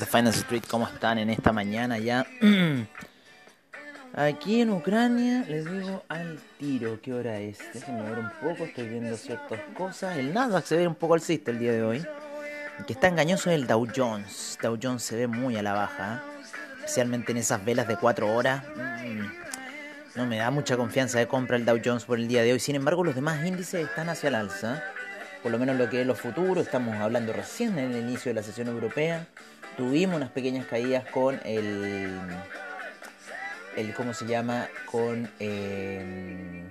de Finance Street, ¿cómo están en esta mañana ya? Aquí en Ucrania les digo al tiro qué hora es. Déjenme ver un poco, estoy viendo ciertas cosas. El Nasdaq se ve un poco alcista el día de hoy. El que está engañoso es el Dow Jones. Dow Jones se ve muy a la baja, especialmente en esas velas de 4 horas. Mm, no me da mucha confianza de compra el Dow Jones por el día de hoy. Sin embargo, los demás índices están hacia el alza. Por lo menos lo que es los futuros, estamos hablando recién en el inicio de la sesión europea. Tuvimos unas pequeñas caídas con el el cómo se llama con eh,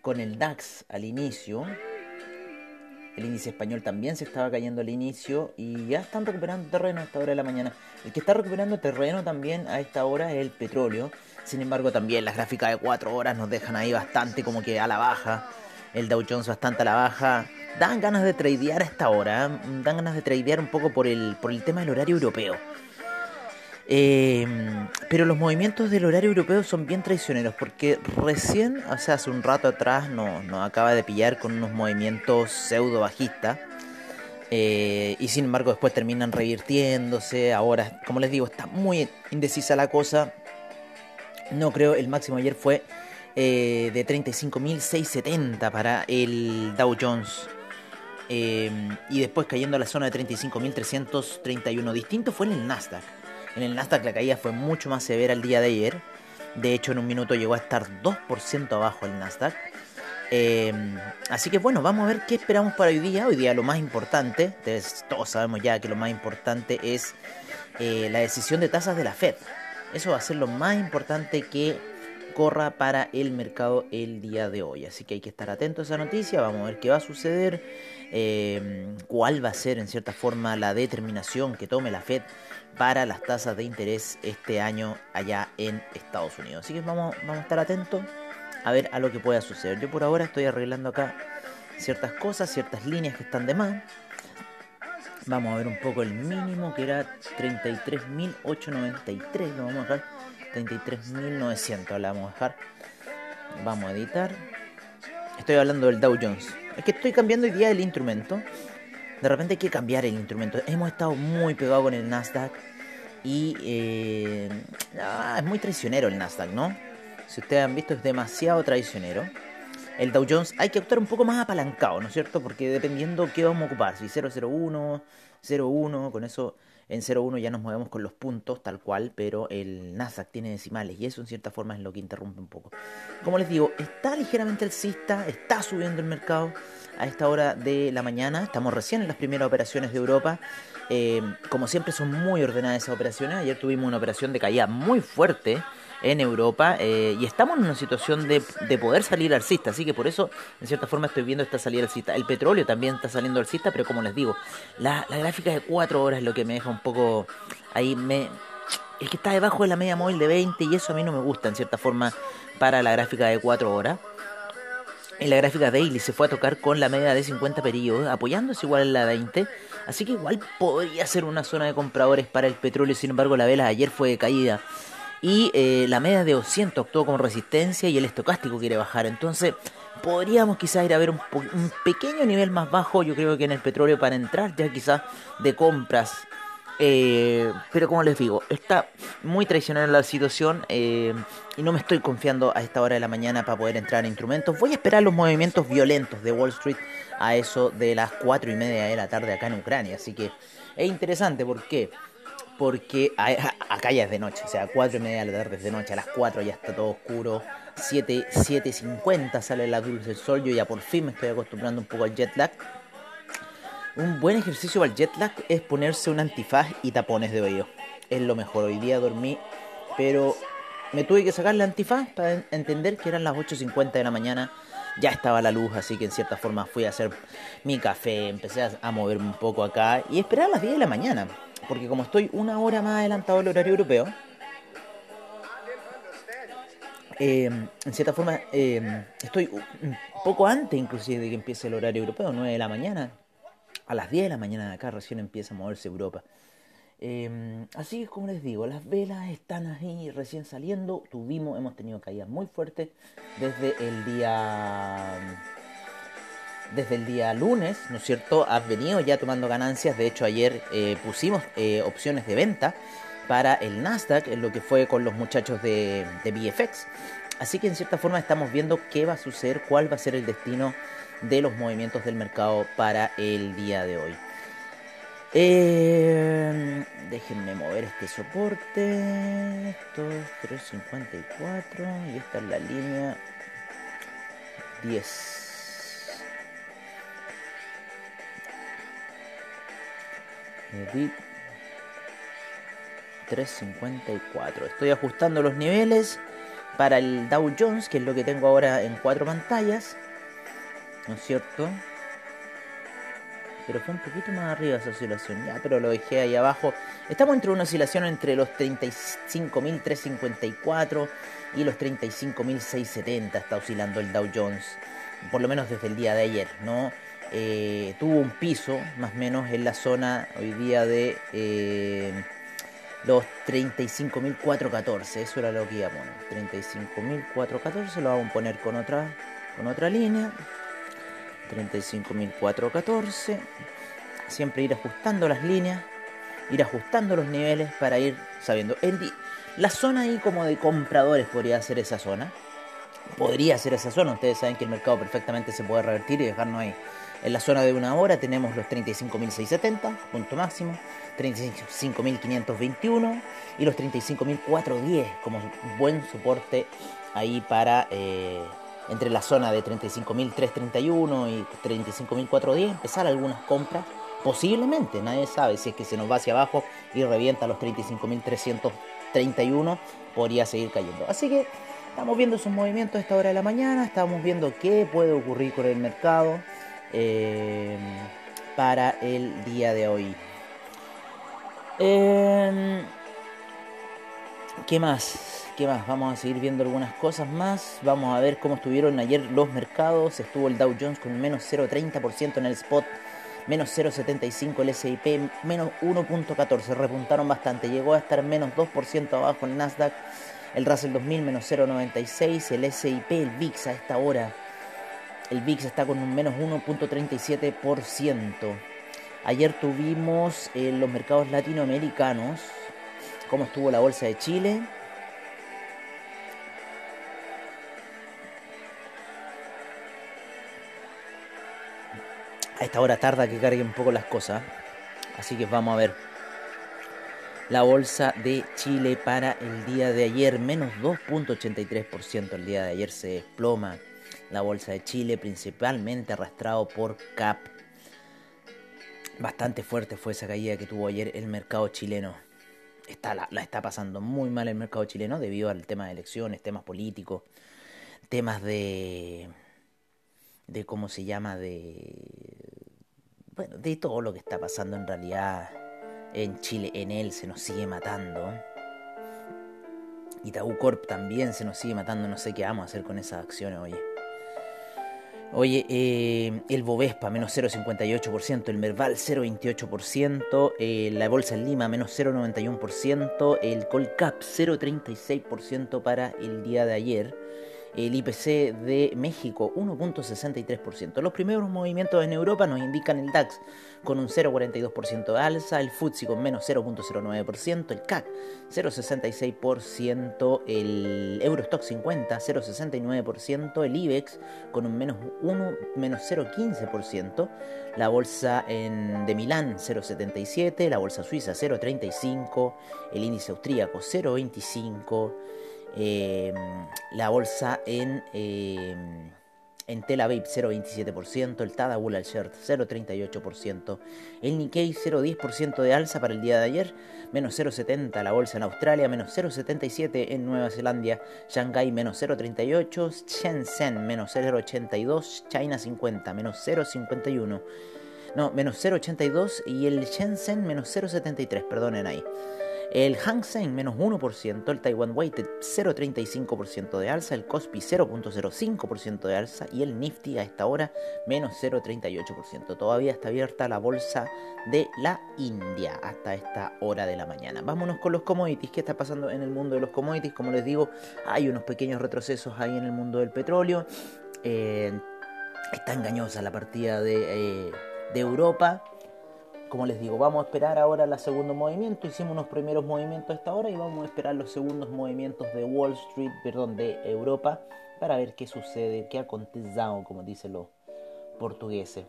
con el DAX al inicio el índice español también se estaba cayendo al inicio y ya están recuperando terreno a esta hora de la mañana el que está recuperando terreno también a esta hora es el petróleo sin embargo también las gráficas de 4 horas nos dejan ahí bastante como que a la baja el Dow Jones bastante a la baja dan ganas de tradear a esta hora ¿eh? dan ganas de tradear un poco por el por el tema del horario europeo eh, pero los movimientos del horario europeo son bien traicioneros porque recién, o sea, hace un rato atrás nos, acaba de pillar con unos movimientos pseudo bajistas. Eh, y sin embargo después terminan revirtiéndose. Ahora, como les digo, está muy indecisa la cosa. No creo, el máximo ayer fue eh, de 35.670 para el Dow Jones. y después cayendo a la zona de 35.331. Distinto fue en el Nasdaq. En el Nasdaq la caída fue mucho más severa el día de ayer. De hecho, en un minuto llegó a estar 2% abajo el Nasdaq. Em, así que bueno, vamos a ver qué esperamos para hoy día. Hoy día lo más importante, todos sabemos ya que lo más importante es eh, la decisión de tasas de la Fed. Eso va a ser lo más importante que corra para el mercado el día de hoy. Así que hay que estar atento a esa noticia, vamos a ver qué va a suceder, em, cuál va a ser en cierta forma la determinación que tome la Fed para las tasas de interés este año allá en Estados Unidos. Así que vamos, vamos a estar atentos a ver a lo que pueda suceder. Yo por ahora estoy arreglando acá ciertas cosas, ciertas líneas que están de más. Vamos a ver un poco el mínimo que era 33.893. Lo vamos a dejar 33.900. Lo vamos a dejar. Vamos a editar. Estoy hablando del Dow Jones. Es que estoy cambiando hoy día el instrumento de repente hay que cambiar el instrumento. Hemos estado muy pegados con el Nasdaq y eh, ah, es muy traicionero el Nasdaq, ¿no? Si ustedes han visto es demasiado traicionero. El Dow Jones hay que actuar un poco más apalancado, ¿no es cierto? Porque dependiendo qué vamos a ocupar, si 001, 01, con eso en 0,1 ya nos movemos con los puntos tal cual, pero el Nasdaq tiene decimales y eso en cierta forma es lo que interrumpe un poco. Como les digo, está ligeramente alcista, está subiendo el mercado a esta hora de la mañana, estamos recién en las primeras operaciones de Europa. Eh, como siempre son muy ordenadas esas operaciones, ayer tuvimos una operación de caída muy fuerte en Europa eh, y estamos en una situación de, de, poder salir alcista, así que por eso en cierta forma estoy viendo esta salida alcista. El petróleo también está saliendo alcista, pero como les digo, la, la gráfica de 4 horas es lo que me deja un poco ahí, me, es que está debajo de la media móvil de 20 y eso a mí no me gusta en cierta forma para la gráfica de 4 horas. En la gráfica daily se fue a tocar con la media de 50 periodos, apoyándose igual en la 20. Así que igual podría ser una zona de compradores para el petróleo. Sin embargo, la vela de ayer fue de caída y eh, la media de 200 actuó como resistencia y el estocástico quiere bajar. Entonces podríamos quizás ir a ver un, pequeño nivel más bajo, yo creo que en el petróleo para entrar ya quizás de compras. Eh, pero como les digo, está muy traicionera la situación eh, y no me estoy confiando a esta hora de la mañana para poder entrar en instrumentos. Voy a esperar los movimientos violentos de Wall Street a eso de las 4 y media de la tarde acá en Ucrania. Así que es interesante porque porque acá ya es de noche, o sea, 4 y media de la tarde es de noche, a las 4 ya está todo oscuro, 7, 7.50 sale la luz del sol, yo ya por fin me estoy acostumbrando un poco al jet lag. Un buen ejercicio para el jet lag es ponerse un antifaz y tapones de oído. Es lo mejor, hoy día dormí, pero me tuve que sacar la antifaz para entender que eran las 8.50 de la mañana ya estaba la luz, así que en cierta forma fui a hacer mi café, empecé a, moverme un poco acá y esperar a las 10 de la mañana porque como estoy una hora más adelantado del horario europeo, eh, en cierta forma eh, estoy un poco antes inclusive de que empiece el horario europeo, 9 de la mañana. A las 10 de la mañana de acá recién empieza a moverse Europa. Eh, así como les digo, las velas están ahí recién saliendo. Tuvimos, hemos tenido caídas muy fuertes desde el día desde el día lunes, ¿no es cierto? Has venido ya tomando ganancias. De hecho, ayer eh, pusimos eh, opciones de venta para el Nasdaq, en lo que fue con los muchachos de, de BFX. Así que en cierta forma estamos viendo qué va a suceder, cuál va a ser el destino de los movimientos del mercado para el día de hoy. Eh, déjenme mover este soporte. Esto es 354 y esta es la línea 10. Edit 354. Estoy ajustando los niveles para el Dow Jones, que es lo que tengo ahora en cuatro pantallas. ¿No es cierto? Pero fue un poquito más arriba esa oscilación. Ya, pero lo dejé ahí abajo. Estamos entre una oscilación entre los 35.354 y los 35.670. Está oscilando el Dow Jones. Por lo menos desde el día de ayer, ¿no? Eh, tuvo un piso, más o menos, en la zona hoy día de eh, los 35.414. Eso era lo que iba a poner. 35.414 lo vamos a poner con otra, con otra línea. 35.414. Siempre ir ajustando las líneas, ir ajustando los niveles para ir sabiendo. la zona ahí como de compradores podría ser esa zona. Podría ser esa zona. Ustedes saben que el mercado perfectamente se puede revertir y dejarnos ahí. En la zona de una hora tenemos los 35.670, punto máximo, 35.521 y los 35.410 como buen soporte ahí para eh, entre la zona de 35.331 y 35.410 empezar algunas compras. Posiblemente, nadie sabe si es que se nos va hacia abajo y revienta los 35.331, podría seguir cayendo. Así que estamos viendo esos movimientos a esta hora de la mañana, estamos viendo qué puede ocurrir con el mercado. Eh, para el día de hoy. Em, ¿Qué más? ¿Qué más? Vamos a seguir viendo algunas cosas más. Vamos a ver cómo estuvieron ayer los mercados. Estuvo el Dow Jones con menos 0,30% en el spot, menos 0,75% el SIP, menos 1,14%. Repuntaron bastante. Llegó a estar menos 2% abajo el Nasdaq. El Russell 2000 menos 0,96%. El SIP, el VIX a esta hora el VIX está con un menos 1.37%. Ayer tuvimos en los mercados latinoamericanos cómo estuvo la bolsa de Chile. A esta hora tarda que cargue un poco las cosas. Así que vamos a ver. La bolsa de Chile para el día de ayer, menos 2.83%. El día de ayer se desploma la bolsa de Chile, principalmente arrastrado por CAP. Bastante fuerte fue esa caída que tuvo ayer el mercado chileno. Está, la, está pasando muy mal el mercado chileno debido al tema de elecciones, temas políticos, temas de. de cómo se llama, de. Bueno, de todo lo que está pasando en realidad en Chile. En él se nos sigue matando. Itaú Corp también se nos sigue matando. No sé qué vamos a hacer con esas acciones, oye. Oye, eh, el Bovespa menos 0,58%, el Merval 0,28%, eh, la Bolsa en Lima menos 0,91%, el Colcap 0,36% para el día de ayer el IPC de México 1.63%. Los primeros movimientos en Europa nos indican el DAX con un 0.42% de alza, el FTSE con menos 0.09%, el CAC 0.66%, el Eurostock 50 0.69%, el IBEX con un menos 1, menos 0.15%, la bolsa de Milán 0.77, la bolsa suiza 0.35, el índice austríaco 0.25, Em, la bolsa en, em, en Tel Aviv 0,27%, el Tadawul al Shirt 0,38%, el Nikkei 0,10% de alza para el día de ayer, menos 0,70% la bolsa en Australia, menos 0,77% en Nueva Zelanda, Shanghai menos 0,38%, Shenzhen menos 0,82%, China 50 menos 0,51%. No, menos 0,82 y el Shenzhen menos 0,73, perdonen ahí. El Hang Seng menos 1%, el Taiwan Weighted 0,35% de alza, el Kospi 0,05% de alza y el Nifty a esta hora menos 0,38%. Todavía está abierta la bolsa de la India hasta esta hora de la mañana. Vámonos con los commodities. ¿Qué está pasando en el mundo de los commodities? Como les digo, hay unos pequeños retrocesos ahí en el mundo del petróleo. Eh, está engañosa la partida de, eh, de Europa como les digo, vamos a esperar ahora el segundo movimiento. Hicimos unos primeros movimientos a esta hora y vamos a esperar los segundos movimientos de Wall Street, perdón, de Europa, para ver qué sucede, qué ha acontecido, como dicen los portugueses.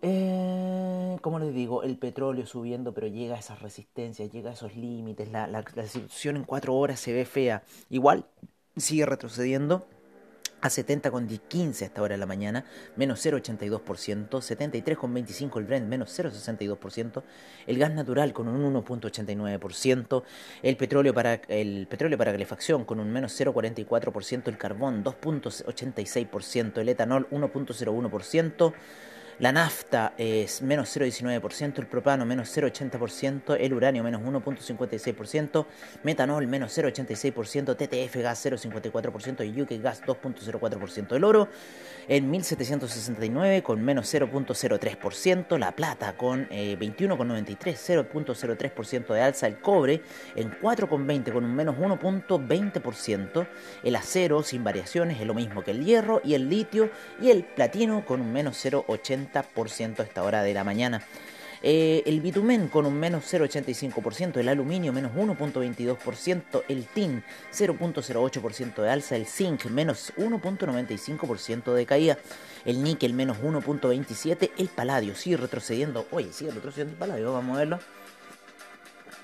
Eh, como les digo, el petróleo subiendo, pero llega a esas resistencias, llega a esos límites. La, la situación en cuatro horas se ve fea. Igual sigue retrocediendo a 70,15 hasta hora de la mañana, menos 0,82%, 73,25 el Brent, menos 0,62%, el gas natural con un 1,89%, el petróleo para el petróleo para calefacción con un menos 0,44%, el carbón 2,86%, el etanol 1,01%, la nafta es menos 0,19%, el propano menos 0,80%, el uranio menos 1,56%, metanol menos 0,86%, TTF gas 0,54% y UK gas 2,04%. El oro en 1769 con menos 0,03%, la plata con 21,93, eh, 0,03% de alza, el cobre en 4,20 con un menos 1,20%, el acero sin variaciones es lo mismo que el hierro y el litio y el platino con un menos 0,80% a esta hora de la mañana. Eh, el bitumen con un menos 0,85%, el aluminio menos 1,22%, el tin 0,08% de alza, el zinc menos 1,95% de caída, el níquel menos 1,27%, el paladio sigue retrocediendo, oye, sigue retrocediendo el paladio, vamos a verlo.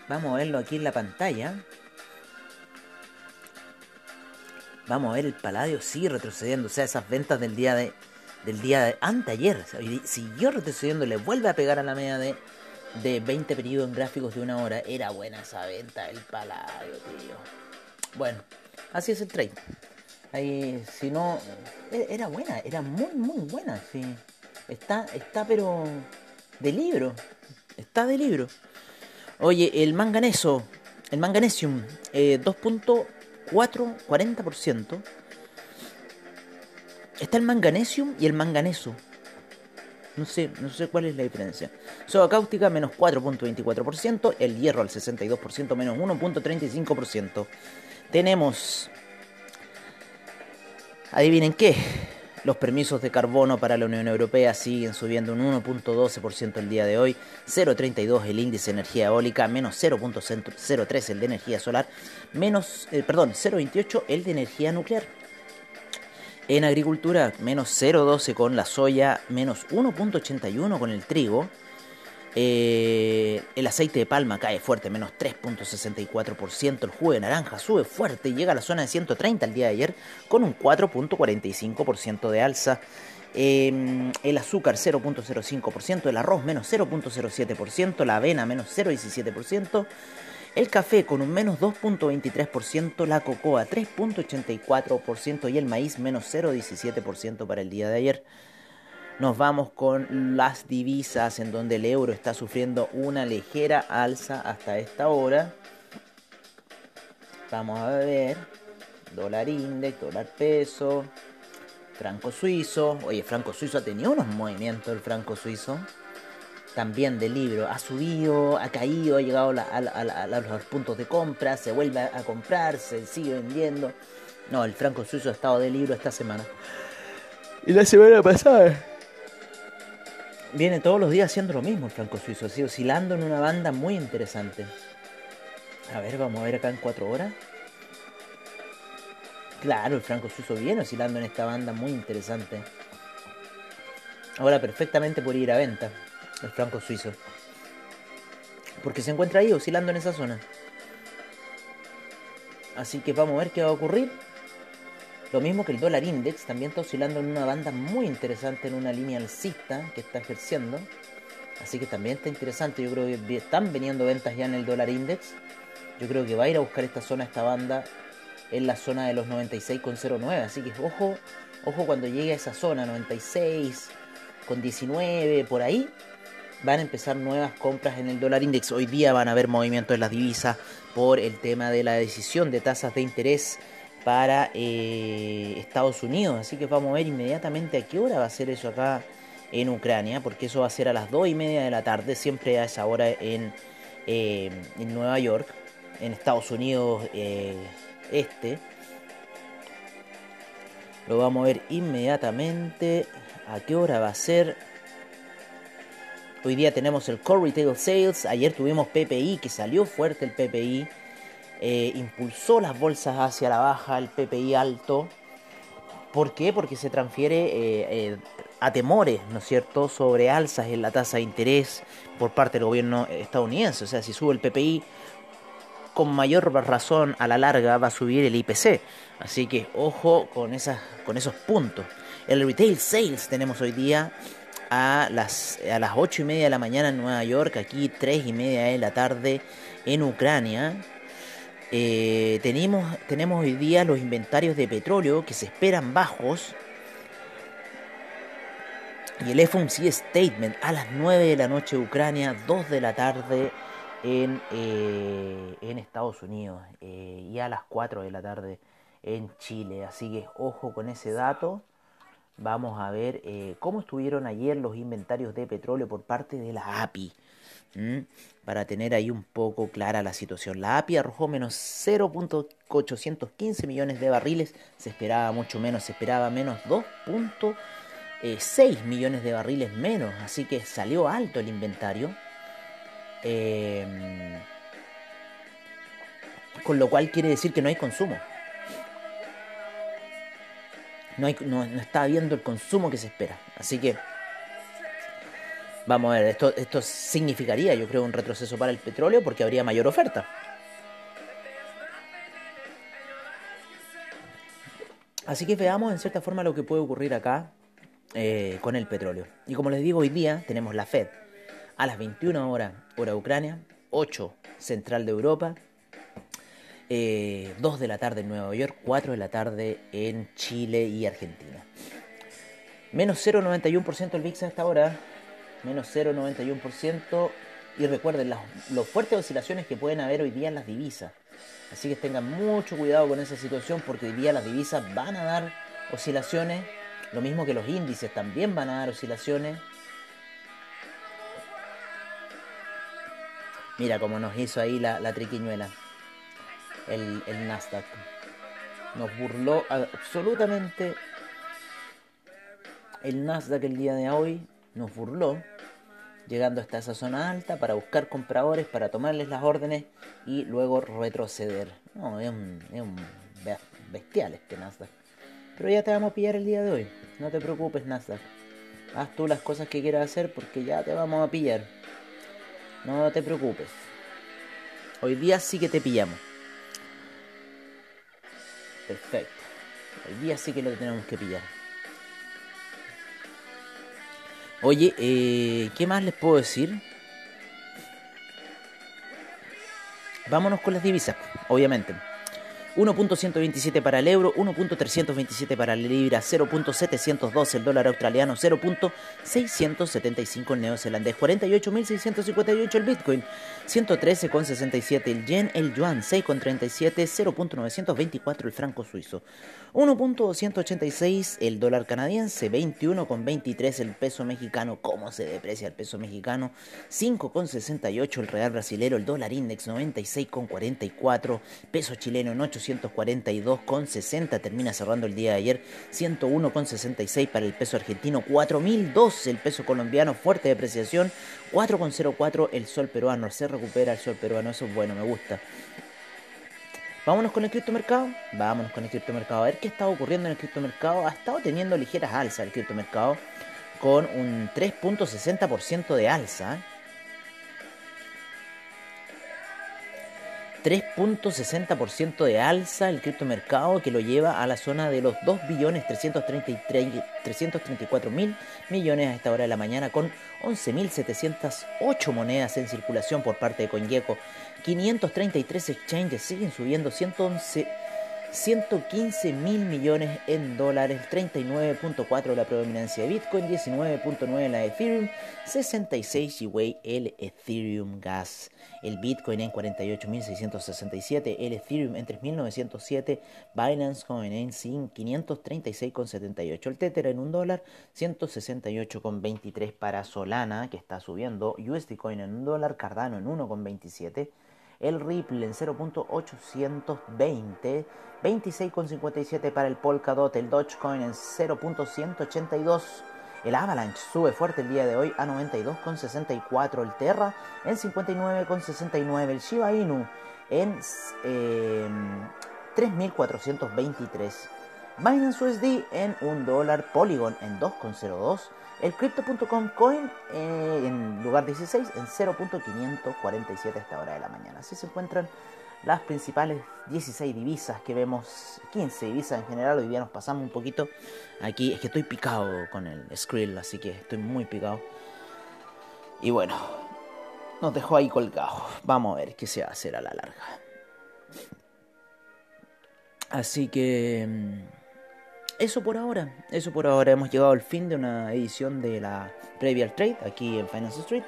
Vamos a verlo aquí en la pantalla. Vamos a ver el paladio sigue retrocediendo, o sea, esas ventas del día de del día de anteayer. Siguió retrocediendo, le vuelve a pegar a la media de, de 20 periodos en gráficos de una hora. Era buena esa venta el paladio, tío. Bueno, así es el trade. Ahí, si no, e, era buena, era muy, muy buena. Sí. Está, está, pero de libro. Está de libro. Oye, el manganeso, el manganesium, eh, 2.440%. Está el manganesium y el manganeso. No sé, no sé cuál es la diferencia. Soda cáustica menos 4.24%, el hierro al 62% menos 1.35%. Tenemos, adivinen qué, los permisos de carbono para la Unión Europea siguen subiendo un 1.12% el día de hoy, 0.32 el índice de energía eólica, menos 0.03 el de energía solar, menos, eh, perdón, 0.28 el de energía nuclear. En agricultura, menos 0,12 con la soya, menos 1,81 con el trigo. Eh, el aceite de palma cae fuerte, menos 3.64%. El jugo de naranja sube fuerte y llega a la zona de 130 el día de ayer con un 4.45% de alza. Em, el azúcar 0.05%, el arroz menos 0.07%, la avena menos 0.17%. El café con un menos 2.23%, la cocoa 3.84% y el maíz menos 0.17% para el día de ayer. Nos vamos con las divisas en donde el euro está sufriendo una ligera alza hasta esta hora. Vamos a ver. Dólar index, dólar peso, franco suizo. Oye, franco suizo ha tenido unos movimientos el franco suizo también del libro. Ha subido, ha caído, ha llegado a, los puntos de compra, se vuelve a, comprar, se sigue vendiendo. No, el franco suizo ha estado de libro esta semana. Y la semana pasada. Viene todos los días haciendo lo mismo el franco suizo, así oscilando en una banda muy interesante. A ver, vamos a ver acá en cuatro horas. Claro, el franco suizo viene oscilando en esta banda muy interesante. Ahora perfectamente por ir a venta el franco suizo. Porque se encuentra ahí oscilando en esa zona. Así que vamos a ver qué va a ocurrir. Lo mismo que el dólar index, también está oscilando en una banda muy interesante, en una línea alcista que está ejerciendo. Así que también está interesante. Yo creo que están veniendo ventas ya en el dólar index. Yo creo que va a ir a buscar esta zona, esta banda, en la zona de los 96,09. Así que ojo, ojo cuando llegue a esa zona, 96 con 19, por ahí, van a empezar nuevas compras en el dólar index. Hoy día van a haber movimientos en las divisas por el tema de la decisión de tasas de interés para eh, Estados Unidos. Así que vamos a ver inmediatamente a qué hora va a ser eso acá en Ucrania, porque eso va a ser a las 2 y media de la tarde, siempre a esa hora en, eh, Nueva York, en Estados Unidos eh, este. Lo vamos a ver inmediatamente. ¿A qué hora va a ser? Hoy día tenemos el Core Retail Sales. Ayer tuvimos PPI, que salió fuerte el PPI. Eh, impulsó las bolsas hacia la baja, el PPI alto. ¿Por qué? Porque se transfiere eh, eh, a temores, ¿no es cierto?, sobre alzas en la tasa de interés por parte del gobierno estadounidense. O sea, si sube el PPI, con mayor razón a la larga va a subir el IPC. Así que ojo con, esas, con esos puntos. El retail sales tenemos hoy día a las, a las 8 y media de la mañana en Nueva York, aquí 3 y media de la tarde en Ucrania. Eh, tenemos, tenemos hoy día los inventarios de petróleo que se esperan bajos. Y el FOMC Statement a las 9 de la noche Ucrania, 2 de la tarde en, eh, en Estados Unidos eh, y a las 4 de la tarde en Chile. Así que ojo con ese dato. Vamos a ver eh, cómo estuvieron ayer los inventarios de petróleo por parte de la API. Para tener ahí un poco clara la situación. La API arrojó menos 0.815 millones de barriles. Se esperaba mucho menos, se esperaba menos 2.6 millones de barriles menos. Así que salió alto el inventario. Em, con lo cual quiere decir que no hay consumo no, está habiendo el consumo que se espera. Así que vamos a ver, esto, esto significaría yo creo un retroceso para el petróleo porque habría mayor oferta. Así que veamos en cierta forma lo que puede ocurrir acá eh, con el petróleo. Y como les digo, hoy día tenemos la Fed a las 21 horas, hora Ucrania, 8 central de Europa, 2 eh, de la tarde en Nueva York, 4 de la tarde en Chile y Argentina. Menos 0,91% el VIX a esta hora, menos 0,91%. Y recuerden las, fuertes oscilaciones que pueden haber hoy día en las divisas. Así que tengan mucho cuidado con esa situación porque hoy día las divisas van a dar oscilaciones. Lo mismo que los índices también van a dar oscilaciones. Mira cómo nos hizo ahí la triquiñuela el, Nasdaq. Nos burló absolutamente el Nasdaq el día de hoy. Nos burló llegando hasta esa zona alta para buscar compradores, para tomarles las órdenes y luego retroceder. No, es un, es un bestial este Nasdaq. Pero ya te vamos a pillar el día de hoy. No te preocupes, Nasdaq. Haz tú las cosas que quieras hacer porque ya te vamos a pillar. No te preocupes. Hoy día sí que te pillamos. Perfecto. Hoy día sí que lo tenemos que pillar. Oye, eh, ¿qué más les puedo decir? Vámonos con las divisas, obviamente. 1.127 para el euro, 1.327 para la libra, 0.712 el dólar australiano, 0.675 el neozelandés, 48.658 el bitcoin, 113,67 el yen, el yuan, 6,37, 0.924 el franco suizo, 1.286 el dólar canadiense, 21,23 el peso mexicano, cómo se deprecia el peso mexicano, 5,68 el real brasilero, el dólar index 96,44, peso chileno en 8 142,60 termina cerrando el día de ayer, 101,66 para el peso argentino, 4.002 el peso colombiano, fuerte depreciación, 4,04 el sol peruano, se recupera el sol peruano, eso es bueno, me gusta. Vámonos con el criptomercado, vámonos con el criptomercado, a ver qué está ocurriendo en el criptomercado, ha estado teniendo ligeras alzas el criptomercado con un 3.60% de alza. 3.60% de alza el criptomercado que lo lleva a la zona de los 2.334.000 millones a esta hora de la mañana con 11.708 monedas en circulación por parte de CoinGecko. 533 exchanges siguen subiendo 111 115 mil millones en dólares, 39.4 la predominancia de Bitcoin, 19.9 la de Ethereum, 66 GWay el Ethereum Gas, el Bitcoin en 48.667, el Ethereum en 3.907, Binance Coin en 536,78, el Tether en 1 dólar, 168,23 para Solana que está subiendo, USD Coin en 1 dólar, Cardano en 1,27, el Ripple en 0.820, 26,57 para el Polkadot, el Dogecoin en 0.182, el Avalanche sube fuerte el día de hoy a 92,64, el Terra en 59,69, el Shiba Inu en 3.423. Binance USD en 1 dólar, Polygon en 2,02, el Crypto.com Coin eh, en lugar 16 en 0.547 a esta hora de la mañana. Así se encuentran las principales 16 divisas que vemos, 15 divisas en general. Hoy día nos pasamos un poquito aquí. Es que estoy picado con el Skrill, así que estoy muy picado. Y bueno, nos dejó ahí colgados. Vamos a ver qué se va a hacer a la larga. Así que mm, eso por ahora, eso por ahora. Hemos llegado al fin de una edición de la Previa Trade aquí en Finance Street.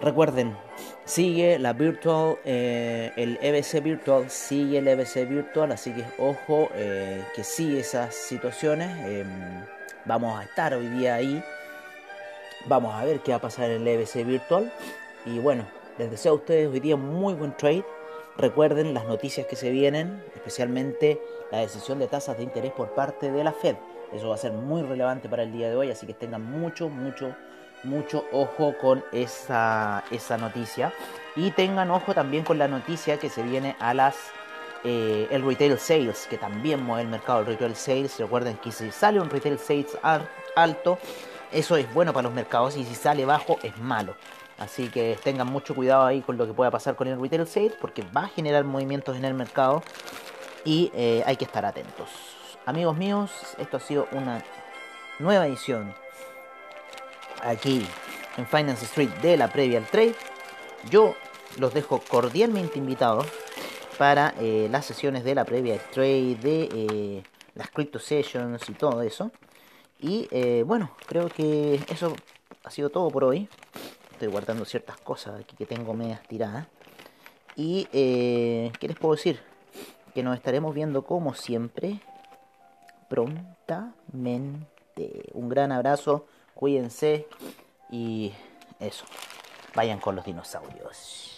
Recuerden, sigue la Virtual, eh, el EBC Virtual, sigue el EBC Virtual, así que ojo eh, que sigue esas situaciones. Em, vamos a estar hoy día ahí. Vamos a ver qué va a pasar en el EBC Virtual. Y bueno, les deseo a ustedes hoy día muy buen trade. Recuerden las noticias que se vienen, especialmente la decisión de tasas de interés por parte de la Fed. Eso va a ser muy relevante para el día de hoy, así que tengan mucho, mucho, mucho ojo con esa, esa noticia. Y tengan ojo también con la noticia que se viene a las eh, el retail sales, que también mueve el mercado del retail sales. Recuerden que si sale un retail sales alto, eso es bueno para los mercados y si sale bajo es malo. Así que tengan mucho cuidado ahí con lo que pueda pasar con el retail sales porque va a generar movimientos en el mercado y eh, hay que estar atentos. Amigos míos, esto ha sido una nueva edición aquí en Finance Street de la previa al trade. Yo los dejo cordialmente invitados para eh, las sesiones de la previa trade, de eh, las crypto sessions y todo eso. Y bueno, creo que eso ha sido todo por hoy. Estoy guardando ciertas cosas aquí que tengo medias tiradas. Y, eh, ¿qué les puedo decir? Que nos estaremos viendo como siempre prontamente. Un gran abrazo, cuídense y eso. Vayan con los dinosaurios.